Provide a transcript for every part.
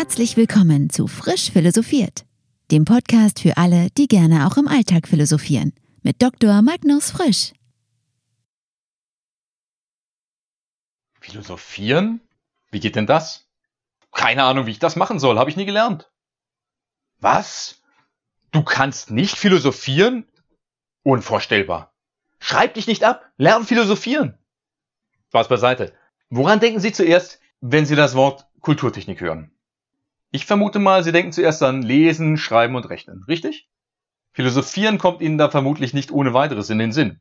Herzlich willkommen zu Frisch Philosophiert, dem Podcast für alle, die gerne auch im Alltag philosophieren, mit Dr. Magnus Frisch. Philosophieren? Wie geht denn das? Keine Ahnung, wie ich das machen soll, habe ich nie gelernt. Was? Du kannst nicht philosophieren? Unvorstellbar. Schreib dich nicht ab, lern philosophieren. Spaß beiseite. Woran denken Sie zuerst, wenn Sie das Wort Kulturtechnik hören? Ich vermute mal, Sie denken zuerst an Lesen, Schreiben und Rechnen, richtig? Philosophieren kommt Ihnen da vermutlich nicht ohne weiteres in den Sinn.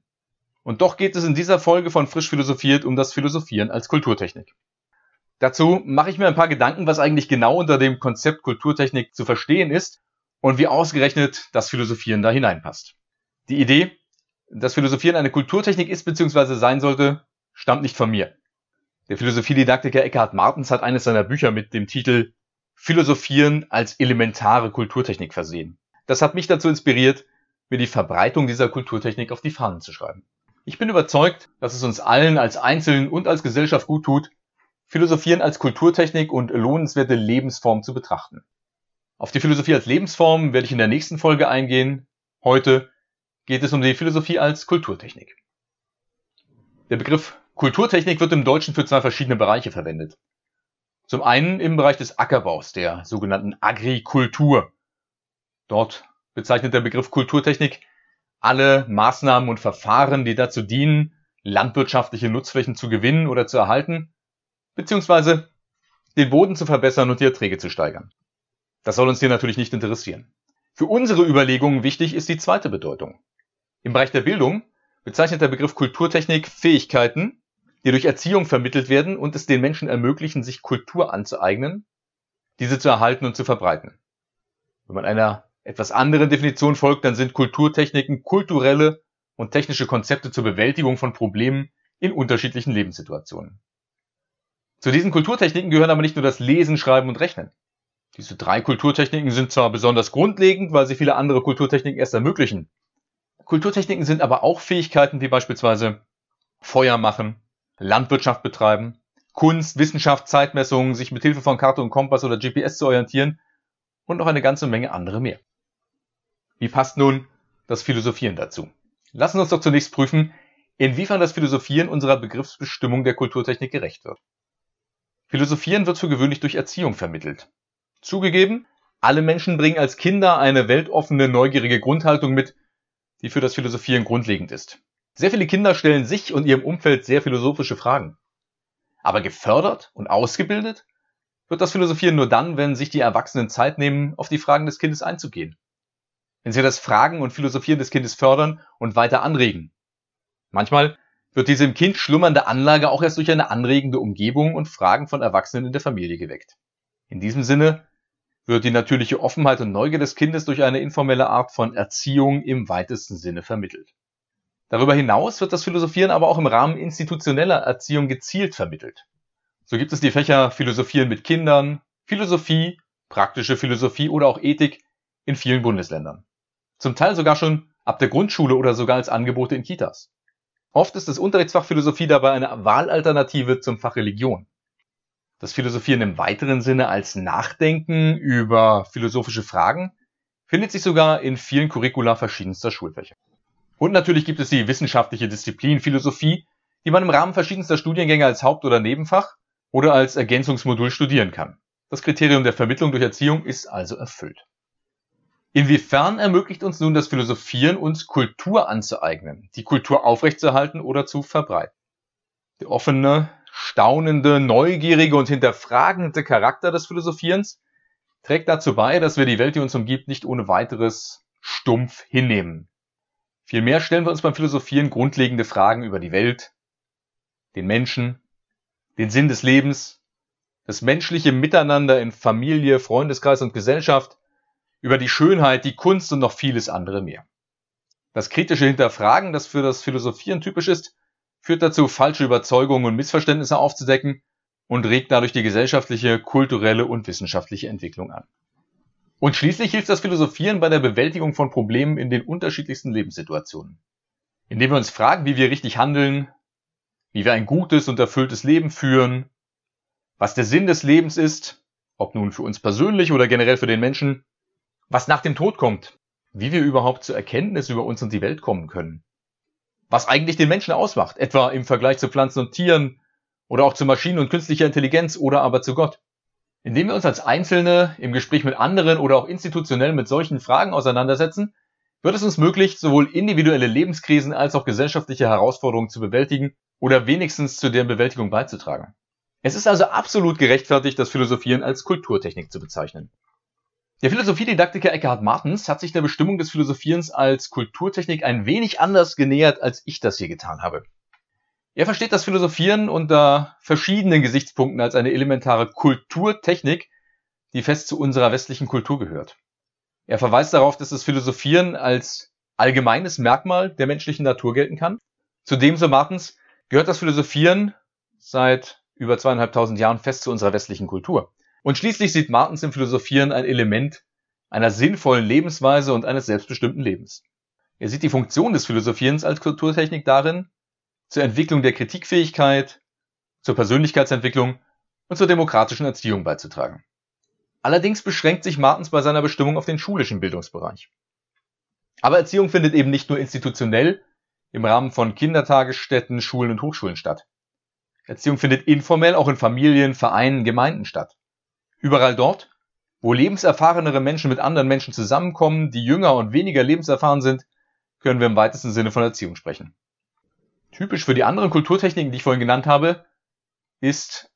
Und doch geht es in dieser Folge von Frisch Philosophiert um das Philosophieren als Kulturtechnik. Dazu mache ich mir ein paar Gedanken, was eigentlich genau unter dem Konzept Kulturtechnik zu verstehen ist und wie ausgerechnet das Philosophieren da hineinpasst. Die Idee, dass Philosophieren eine Kulturtechnik ist bzw. sein sollte, stammt nicht von mir. Der Philosophiedidaktiker Eckhard Martens hat eines seiner Bücher mit dem Titel Philosophieren als elementare Kulturtechnik versehen. Das hat mich dazu inspiriert, mir die Verbreitung dieser Kulturtechnik auf die Fahnen zu schreiben. Ich bin überzeugt, dass es uns allen als Einzelnen und als Gesellschaft gut tut, Philosophieren als Kulturtechnik und lohnenswerte Lebensform zu betrachten. Auf die Philosophie als Lebensform werde ich in der nächsten Folge eingehen. Heute geht es um die Philosophie als Kulturtechnik. Der Begriff Kulturtechnik wird im Deutschen für zwei verschiedene Bereiche verwendet. Zum einen im Bereich des Ackerbaus, der sogenannten Agrikultur. Dort bezeichnet der Begriff Kulturtechnik alle Maßnahmen und Verfahren, die dazu dienen, landwirtschaftliche Nutzflächen zu gewinnen oder zu erhalten, beziehungsweise den Boden zu verbessern und die Erträge zu steigern. Das soll uns hier natürlich nicht interessieren. Für unsere Überlegungen wichtig ist die zweite Bedeutung. Im Bereich der Bildung bezeichnet der Begriff Kulturtechnik Fähigkeiten, die durch Erziehung vermittelt werden und es den Menschen ermöglichen, sich Kultur anzueignen, diese zu erhalten und zu verbreiten. Wenn man einer etwas anderen Definition folgt, dann sind Kulturtechniken kulturelle und technische Konzepte zur Bewältigung von Problemen in unterschiedlichen Lebenssituationen. Zu diesen Kulturtechniken gehören aber nicht nur das Lesen, Schreiben und Rechnen. Diese drei Kulturtechniken sind zwar besonders grundlegend, weil sie viele andere Kulturtechniken erst ermöglichen. Kulturtechniken sind aber auch Fähigkeiten wie beispielsweise Feuer machen, Landwirtschaft betreiben, Kunst, Wissenschaft, Zeitmessungen, sich mit Hilfe von Karte und Kompass oder GPS zu orientieren und noch eine ganze Menge andere mehr. Wie passt nun das Philosophieren dazu? Lassen Sie uns doch zunächst prüfen, inwiefern das Philosophieren unserer Begriffsbestimmung der Kulturtechnik gerecht wird. Philosophieren wird für gewöhnlich durch Erziehung vermittelt. Zugegeben, alle Menschen bringen als Kinder eine weltoffene, neugierige Grundhaltung mit, die für das Philosophieren grundlegend ist. Sehr viele Kinder stellen sich und ihrem Umfeld sehr philosophische Fragen. Aber gefördert und ausgebildet wird das Philosophieren nur dann, wenn sich die Erwachsenen Zeit nehmen, auf die Fragen des Kindes einzugehen. Wenn sie das Fragen und Philosophieren des Kindes fördern und weiter anregen. Manchmal wird diese im Kind schlummernde Anlage auch erst durch eine anregende Umgebung und Fragen von Erwachsenen in der Familie geweckt. In diesem Sinne wird die natürliche Offenheit und Neugier des Kindes durch eine informelle Art von Erziehung im weitesten Sinne vermittelt. Darüber hinaus wird das Philosophieren aber auch im Rahmen institutioneller Erziehung gezielt vermittelt. So gibt es die Fächer Philosophieren mit Kindern, Philosophie, praktische Philosophie oder auch Ethik in vielen Bundesländern. Zum Teil sogar schon ab der Grundschule oder sogar als Angebote in Kitas. Oft ist das Unterrichtsfach Philosophie dabei eine Wahlalternative zum Fach Religion. Das Philosophieren im weiteren Sinne als Nachdenken über philosophische Fragen findet sich sogar in vielen Curricula verschiedenster Schulfächer. Und natürlich gibt es die wissenschaftliche Disziplin Philosophie, die man im Rahmen verschiedenster Studiengänge als Haupt- oder Nebenfach oder als Ergänzungsmodul studieren kann. Das Kriterium der Vermittlung durch Erziehung ist also erfüllt. Inwiefern ermöglicht uns nun das Philosophieren, uns Kultur anzueignen, die Kultur aufrechtzuerhalten oder zu verbreiten? Der offene, staunende, neugierige und hinterfragende Charakter des Philosophierens trägt dazu bei, dass wir die Welt, die uns umgibt, nicht ohne weiteres stumpf hinnehmen. Vielmehr stellen wir uns beim Philosophieren grundlegende Fragen über die Welt, den Menschen, den Sinn des Lebens, das menschliche Miteinander in Familie, Freundeskreis und Gesellschaft, über die Schönheit, die Kunst und noch vieles andere mehr. Das kritische Hinterfragen, das für das Philosophieren typisch ist, führt dazu, falsche Überzeugungen und Missverständnisse aufzudecken und regt dadurch die gesellschaftliche, kulturelle und wissenschaftliche Entwicklung an. Und schließlich hilft das Philosophieren bei der Bewältigung von Problemen in den unterschiedlichsten Lebenssituationen. Indem wir uns fragen, wie wir richtig handeln, wie wir ein gutes und erfülltes Leben führen, was der Sinn des Lebens ist ob nun für uns persönlich oder generell für den Menschen, was nach dem Tod kommt, wie wir überhaupt zur Erkenntnis über uns und die Welt kommen können, was eigentlich den Menschen ausmacht, etwa im Vergleich zu Pflanzen und Tieren oder auch zu Maschinen und künstlicher Intelligenz oder aber zu Gott. Indem wir uns als Einzelne im Gespräch mit anderen oder auch institutionell mit solchen Fragen auseinandersetzen, wird es uns möglich, sowohl individuelle Lebenskrisen als auch gesellschaftliche Herausforderungen zu bewältigen oder wenigstens zu deren Bewältigung beizutragen. Es ist also absolut gerechtfertigt, das Philosophieren als Kulturtechnik zu bezeichnen. Der Philosophiedidaktiker Eckhard Martens hat sich der Bestimmung des Philosophierens als Kulturtechnik ein wenig anders genähert, als ich das hier getan habe. Er versteht das Philosophieren unter verschiedenen Gesichtspunkten als eine elementare Kulturtechnik, die fest zu unserer westlichen Kultur gehört. Er verweist darauf, dass das Philosophieren als allgemeines Merkmal der menschlichen Natur gelten kann. Zudem, so Martens, gehört das Philosophieren seit über zweieinhalbtausend Jahren fest zu unserer westlichen Kultur. Und schließlich sieht Martens im Philosophieren ein Element einer sinnvollen Lebensweise und eines selbstbestimmten Lebens. Er sieht die Funktion des Philosophierens als Kulturtechnik darin, zur Entwicklung der Kritikfähigkeit, zur Persönlichkeitsentwicklung und zur demokratischen Erziehung beizutragen. Allerdings beschränkt sich Martens bei seiner Bestimmung auf den schulischen Bildungsbereich. Aber Erziehung findet eben nicht nur institutionell im Rahmen von Kindertagesstätten, Schulen und Hochschulen statt. Erziehung findet informell auch in Familien, Vereinen, Gemeinden statt. Überall dort, wo lebenserfahrenere Menschen mit anderen Menschen zusammenkommen, die jünger und weniger lebenserfahren sind, können wir im weitesten Sinne von Erziehung sprechen. Typisch für die anderen Kulturtechniken, die ich vorhin genannt habe, ist,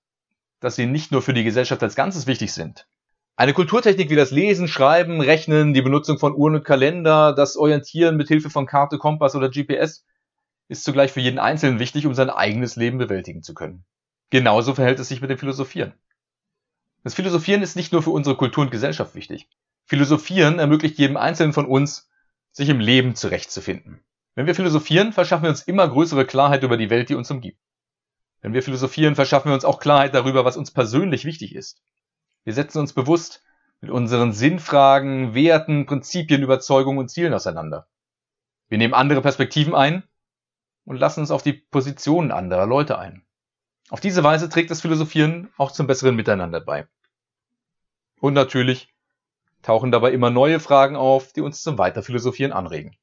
dass sie nicht nur für die Gesellschaft als Ganzes wichtig sind. Eine Kulturtechnik wie das Lesen, Schreiben, Rechnen, die Benutzung von Uhren und Kalender, das Orientieren mit Hilfe von Karte, Kompass oder GPS ist zugleich für jeden Einzelnen wichtig, um sein eigenes Leben bewältigen zu können. Genauso verhält es sich mit dem Philosophieren. Das Philosophieren ist nicht nur für unsere Kultur und Gesellschaft wichtig. Philosophieren ermöglicht jedem Einzelnen von uns, sich im Leben zurechtzufinden. Wenn wir philosophieren, verschaffen wir uns immer größere Klarheit über die Welt, die uns umgibt. Wenn wir philosophieren, verschaffen wir uns auch Klarheit darüber, was uns persönlich wichtig ist. Wir setzen uns bewusst mit unseren Sinnfragen, Werten, Prinzipien, Überzeugungen und Zielen auseinander. Wir nehmen andere Perspektiven ein und lassen uns auf die Positionen anderer Leute ein. Auf diese Weise trägt das Philosophieren auch zum besseren Miteinander bei. Und natürlich tauchen dabei immer neue Fragen auf, die uns zum Weiterphilosophieren anregen.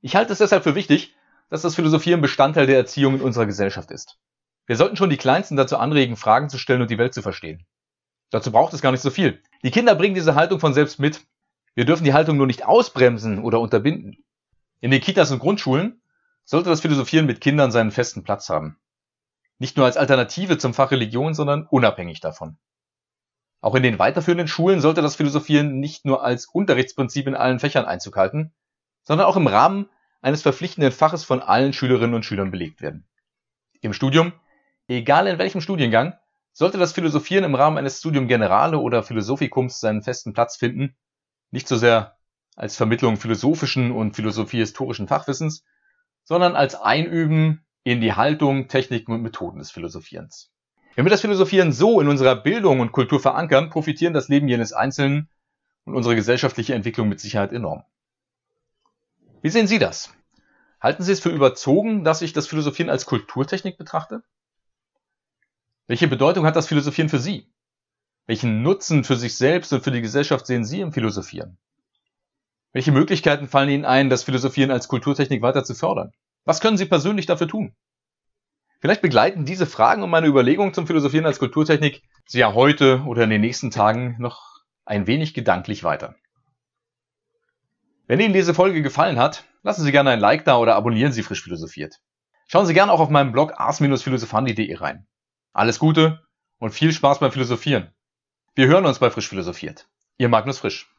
Ich halte es deshalb für wichtig, dass das Philosophieren Bestandteil der Erziehung in unserer Gesellschaft ist. Wir sollten schon die Kleinsten dazu anregen, Fragen zu stellen und die Welt zu verstehen. Dazu braucht es gar nicht so viel. Die Kinder bringen diese Haltung von selbst mit. Wir dürfen die Haltung nur nicht ausbremsen oder unterbinden. In den Kitas und Grundschulen sollte das Philosophieren mit Kindern seinen festen Platz haben. Nicht nur als Alternative zum Fach Religion, sondern unabhängig davon. Auch in den weiterführenden Schulen sollte das Philosophieren nicht nur als Unterrichtsprinzip in allen Fächern Einzug halten, sondern auch im Rahmen eines verpflichtenden Faches von allen Schülerinnen und Schülern belegt werden. Im Studium, egal in welchem Studiengang, sollte das Philosophieren im Rahmen eines Studium Generale oder Philosophikums seinen festen Platz finden, nicht so sehr als Vermittlung philosophischen und philosophiehistorischen Fachwissens, sondern als Einüben in die Haltung, Techniken und Methoden des Philosophierens. Wenn wir das Philosophieren so in unserer Bildung und Kultur verankern, profitieren das Leben jenes Einzelnen und unsere gesellschaftliche Entwicklung mit Sicherheit enorm. Wie sehen Sie das? Halten Sie es für überzogen, dass ich das Philosophieren als Kulturtechnik betrachte? Welche Bedeutung hat das Philosophieren für Sie? Welchen Nutzen für sich selbst und für die Gesellschaft sehen Sie im Philosophieren? Welche Möglichkeiten fallen Ihnen ein, das Philosophieren als Kulturtechnik weiter zu fördern? Was können Sie persönlich dafür tun? Vielleicht begleiten diese Fragen und meine Überlegungen zum Philosophieren als Kulturtechnik Sie ja heute oder in den nächsten Tagen noch ein wenig gedanklich weiter. Wenn Ihnen diese Folge gefallen hat, lassen Sie gerne ein Like da oder abonnieren Sie frisch philosophiert. Schauen Sie gerne auch auf meinem Blog ars-philosophandi.de rein. Alles Gute und viel Spaß beim Philosophieren. Wir hören uns bei Frisch Philosophiert. Ihr Magnus Frisch.